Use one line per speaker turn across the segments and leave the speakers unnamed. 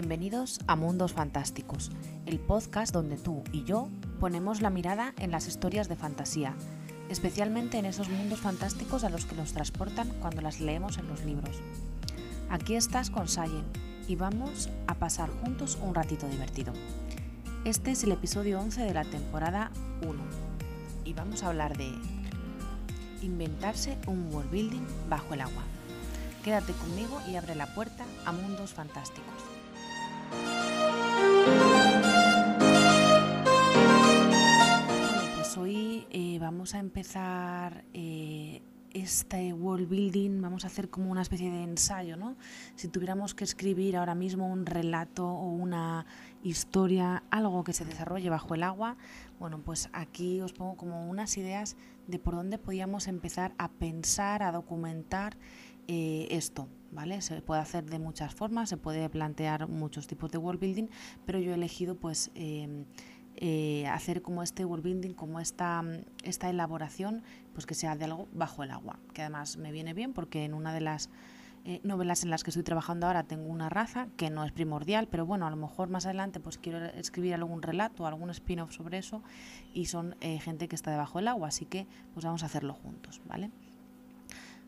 Bienvenidos a Mundos Fantásticos, el podcast donde tú y yo ponemos la mirada en las historias de fantasía, especialmente en esos mundos fantásticos a los que nos transportan cuando las leemos en los libros. Aquí estás con Sayen y vamos a pasar juntos un ratito divertido. Este es el episodio 11 de la temporada 1 y vamos a hablar de inventarse un world building bajo el agua. Quédate conmigo y abre la puerta a mundos fantásticos. Empezar eh, este world building, vamos a hacer como una especie de ensayo, ¿no? Si tuviéramos que escribir ahora mismo un relato o una historia, algo que se desarrolle bajo el agua, bueno, pues aquí os pongo como unas ideas de por dónde podíamos empezar a pensar, a documentar eh, esto, ¿vale? Se puede hacer de muchas formas, se puede plantear muchos tipos de world building, pero yo he elegido pues em, eh, hacer como este world building, como esta, esta elaboración, pues que sea de algo bajo el agua, que además me viene bien porque en una de las eh, novelas en las que estoy trabajando ahora tengo una raza que no es primordial, pero bueno, a lo mejor más adelante pues quiero escribir algún relato, algún spin-off sobre eso y son gente que está debajo del agua, así que pues vamos a hacerlo juntos, ¿vale?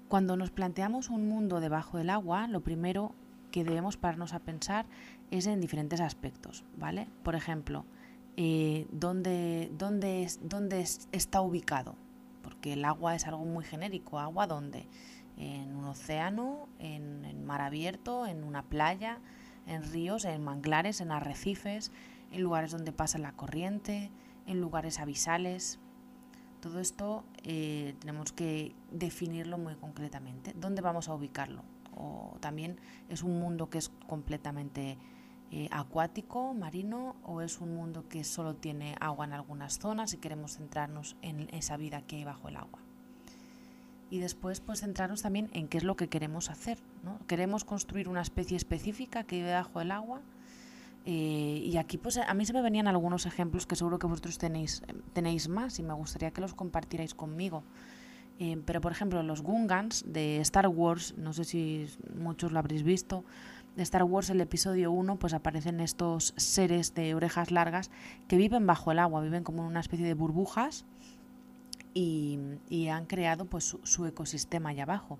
Cuando nos planteamos un mundo debajo del agua, lo primero que debemos pararnos a pensar es en diferentes aspectos, ¿vale? Por ejemplo, eh, ¿dónde, dónde, dónde está ubicado? Porque el agua es algo muy genérico. ¿Agua dónde? En un océano, en, mar abierto, en una playa, en ríos, en manglares, en arrecifes, en lugares donde pasa la corriente, en lugares abisales, todo esto eh, tenemos que definirlo muy concretamente. ¿Dónde vamos a ubicarlo? O también es un mundo que es completamente eh, acuático, marino, o es un mundo que solo tiene agua en algunas zonas y queremos centrarnos en esa vida que hay bajo el agua. Y después, pues centrarnos también en qué es lo que queremos hacer. ¿no? ¿Queremos construir una especie específica que vive bajo el agua? Eh, y aquí pues a mí se me venían algunos ejemplos que seguro que vosotros tenéis, tenéis más y me gustaría que los compartierais conmigo. Eh, pero por ejemplo los Gungans de Star Wars, no sé si muchos lo habréis visto, de Star Wars el episodio 1 pues aparecen estos seres de orejas largas que viven bajo el agua, viven como en una especie de burbujas y, han creado pues su, ecosistema allá abajo.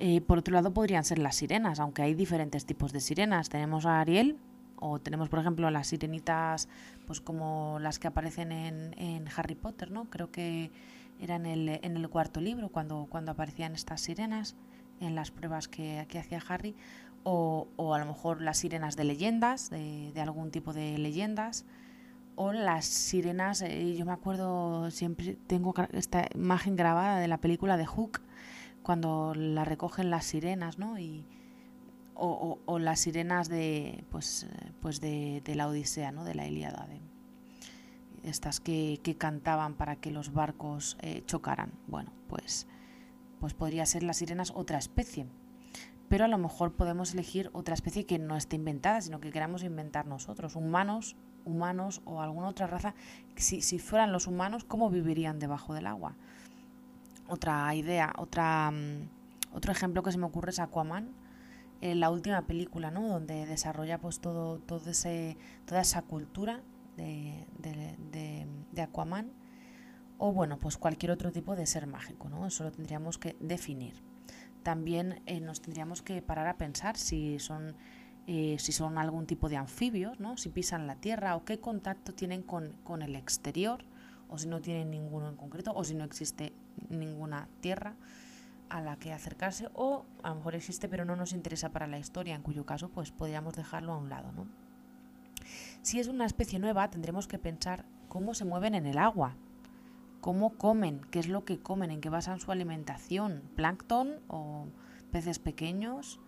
Eh, por otro lado podrían ser las sirenas, aunque hay diferentes tipos de sirenas. Tenemos a Ariel, o tenemos, por ejemplo, las sirenitas, pues como las que aparecen en, en Harry Potter, ¿no? Creo que era en el, en el cuarto libro cuando, cuando aparecían estas sirenas en las pruebas que, que hacía Harry, o, o, a lo mejor las sirenas de leyendas, de, de algún tipo de leyendas, o las sirenas, eh, yo me acuerdo, siempre tengo esta imagen grabada de la película de Hook, cuando la recogen las sirenas, ¿no? Y, o, las sirenas de pues pues de, la Odisea, ¿no? de la Ilíada, de estas que, cantaban para que los barcos eh, chocaran. Bueno, pues pues podría ser las sirenas otra especie. Pero a lo mejor podemos elegir otra especie que no esté inventada, sino que queramos inventar nosotros, humanos, humanos o alguna otra raza. Si, si fueran los humanos, ¿cómo vivirían debajo del agua? Otra idea, otra, mm, otro ejemplo que se me ocurre es Aquaman la última película, ¿no? Donde desarrolla pues todo, todo ese, toda esa cultura de, de, Aquaman o bueno, pues cualquier otro tipo de ser mágico, ¿no? Eso lo tendríamos que definir. También eh, nos tendríamos que parar a pensar si son, eh, si son algún tipo de anfibios, ¿no? Si pisan la tierra o qué contacto tienen con, con el exterior o si no tienen ninguno en concreto o si no existe ninguna tierra a la que acercarse o a lo mejor existe pero no nos interesa para la historia, en cuyo caso pues podríamos dejarlo a un lado. ¿no? Si es una especie nueva tendremos que pensar cómo se mueven en el agua, cómo comen, qué es lo que comen, en qué basan su alimentación, plancton o peces pequeños,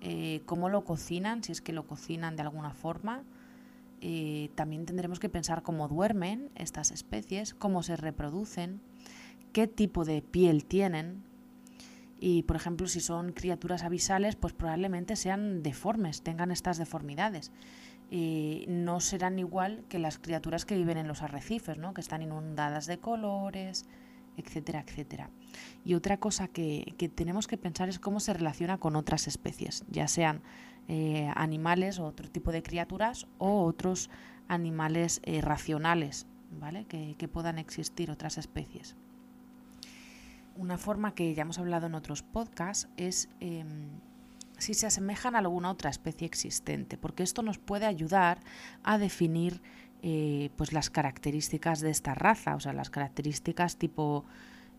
eh, cómo lo cocinan, si es que lo cocinan de alguna forma. Eh, también tendremos que pensar cómo duermen estas especies, cómo se reproducen, qué tipo de piel tienen, y, por ejemplo, si son criaturas abisales, pues probablemente sean deformes, tengan estas deformidades. No serán igual que las criaturas que viven en los arrecifes, ¿no? que están inundadas de colores, etcétera, etcétera. Y otra cosa que, tenemos que pensar es cómo se relaciona con otras especies, ya sean eh, animales o otro tipo de criaturas o otros animales eh, racionales, ¿vale? Que, puedan existir otras especies. Una forma que ya hemos hablado en otros podcasts es em, si se asemejan a alguna otra especie existente, porque esto nos puede ayudar a definir eh, pues las características de esta raza, o sea, las características tipo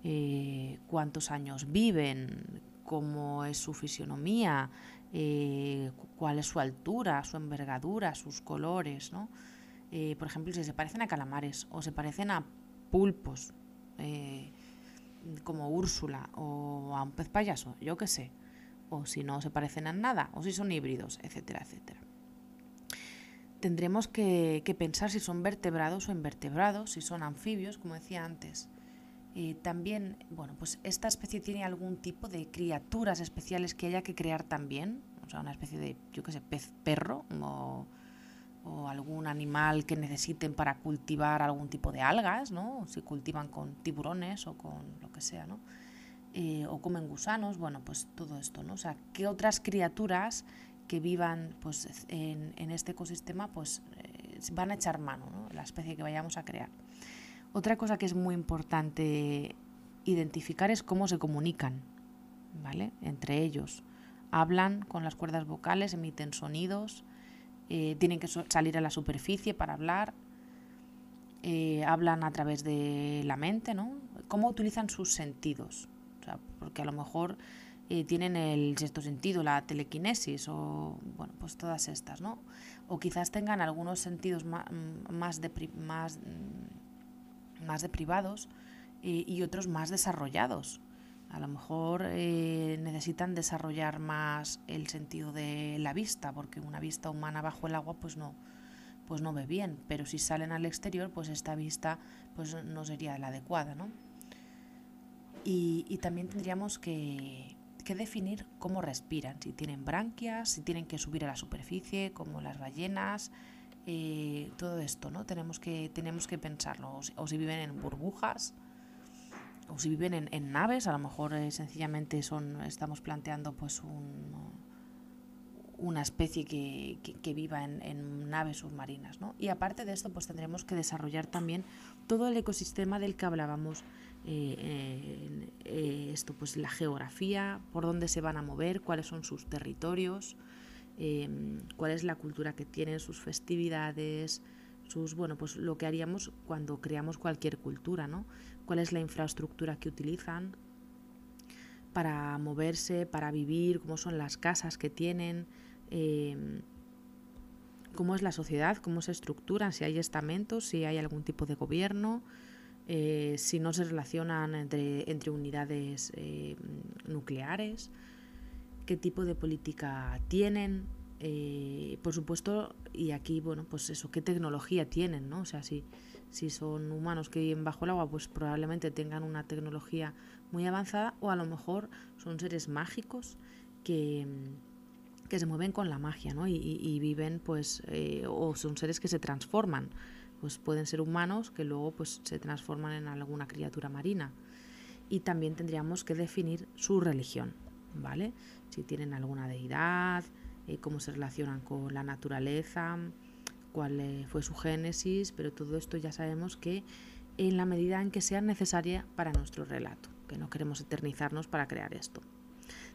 eh, cuántos años viven, cómo es su fisionomía, eh, cuál es su altura, su envergadura, sus colores, ¿no? por ejemplo, si se parecen a calamares o se parecen a pulpos, como Úrsula o a un pez payaso, yo qué sé o si no se parecen a nada, o si son híbridos, etcétera, etcétera. Tendremos que, pensar si son vertebrados o invertebrados, si son anfibios, como decía antes. Y también, bueno, pues esta especie tiene algún tipo de criaturas especiales que haya que crear también, o sea, una especie de, yo qué sé, pez perro o, o algún animal que necesiten para cultivar algún tipo de algas, ¿no? Si cultivan con tiburones o con lo que sea, ¿no? Eh, o comen gusanos, bueno, pues todo esto, ¿no? O sea, ¿qué otras criaturas que vivan pues, en, este ecosistema pues, eh, van a echar mano, ¿no? La especie que vayamos a crear. Otra cosa que es muy importante identificar es cómo se comunican, ¿vale? Entre ellos. Hablan con las cuerdas vocales, emiten sonidos, eh, tienen que salir a la superficie para hablar, hablan a través de la mente, ¿no? Cómo utilizan sus sentidos porque a lo mejor eh, tienen el sexto sentido, la telequinesis o bueno, pues todas estas, ¿no? O quizás tengan algunos sentidos más, mm, más, más, mm, más deprivados eh, y otros más desarrollados. A lo mejor eh, necesitan desarrollar más el sentido de la vista, porque una vista humana bajo el agua pues no, pues no ve bien, pero si salen al exterior pues esta vista pues no sería la adecuada, ¿no? Y, también tendríamos que, definir cómo respiran, si tienen branquias, si tienen que subir a la superficie, como las ballenas, eh, todo esto, ¿no? Tenemos que, tenemos que pensarlo, o si, viven en burbujas, o si viven en, naves, a lo mejor eh, sencillamente son, estamos planteando pues un, una especie que, viva en, en, naves submarinas, ¿no? Y aparte de esto, pues tendremos que desarrollar también todo el ecosistema del que hablábamos eh, eh, esto pues la geografía, por dónde se van a mover, cuáles son sus territorios, em, cuál es la cultura que tienen, sus festividades, sus bueno pues lo que haríamos cuando creamos cualquier cultura, ¿no? Cuál es la infraestructura que utilizan para moverse, para vivir, cómo son las casas que tienen, em, cómo es la sociedad, cómo se estructuran, si hay estamentos, si hay algún tipo de gobierno, eh, si no se relacionan entre, entre unidades eh, nucleares, qué tipo de política tienen, eh, por supuesto, y aquí, bueno, pues eso, qué tecnología tienen, ¿no? O sea, si, si son humanos que viven bajo el agua, pues probablemente tengan una tecnología muy avanzada o a lo mejor son seres mágicos que, que se mueven con la magia, ¿no? Y, y viven, pues, o son seres que se transforman pues pueden ser humanos que luego pues se transforman en alguna criatura marina. Y también tendríamos que definir su religión, ¿vale? Si tienen alguna deidad, eh, cómo se relacionan con la naturaleza, cuál eh, fue su génesis, pero todo esto ya sabemos que en la medida en que sea necesaria para nuestro relato, que no queremos eternizarnos para crear esto.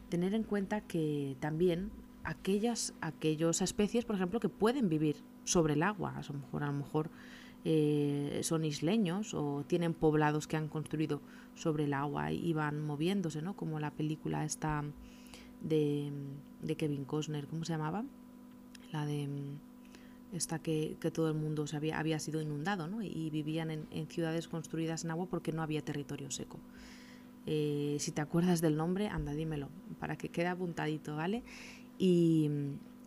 Tener en cuenta que también aquellas, aquellas especies, por ejemplo, que pueden vivir sobre el agua, a lo mejor, a lo mejor eh, son isleños o tienen poblados que han construido sobre el agua y van moviéndose, ¿no? Como la película esta de, Kevin Costner, ¿cómo se llamaba? La de esta que, todo el mundo se había, había sido inundado, ¿no? Y vivían en, ciudades construidas en agua porque no había territorio seco. Eh, si te acuerdas del nombre, anda, dímelo, para que quede apuntadito, ¿vale? Y,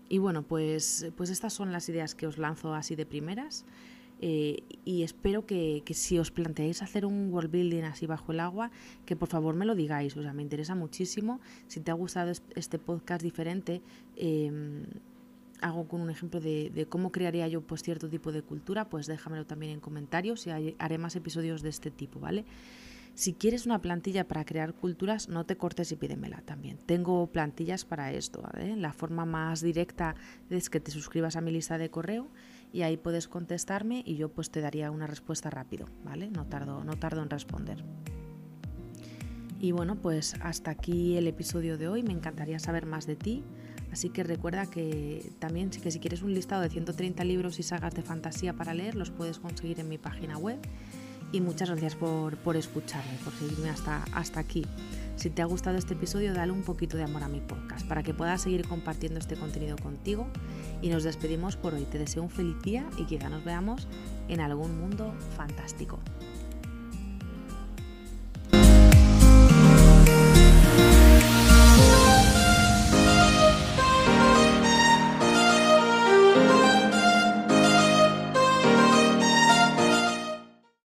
y bueno, pues, pues estas son las ideas que os lanzo así de primeras. Eh, y espero que, si os planteáis hacer un world building así bajo el agua, que por favor me lo digáis, o sea, me interesa muchísimo. Si te ha gustado este podcast diferente, em, hago con un ejemplo de, cómo crearía yo pues cierto tipo de cultura, pues déjamelo también en comentarios y haré más episodios de este tipo, ¿vale? Si quieres una plantilla para crear culturas, no te cortes y pídemela también. Tengo plantillas para esto. La forma más directa es que te suscribas a mi lista de correo y ahí puedes contestarme y yo pues te daría una respuesta rápido, ¿vale? No tardo, no tardo en responder. Y bueno, pues hasta aquí el episodio de hoy. Me encantaría saber más de ti. Así que recuerda que también que si quieres un listado de 130 libros y sagas de fantasía para leer, los puedes conseguir en mi página web. Y muchas gracias por, por escucharme, por seguirme hasta, hasta aquí. Si te ha gustado este episodio, dale un poquito de amor a mi podcast para que pueda seguir compartiendo este contenido contigo. Y nos despedimos por hoy. Te deseo un feliz día y quizá nos veamos en algún mundo fantástico.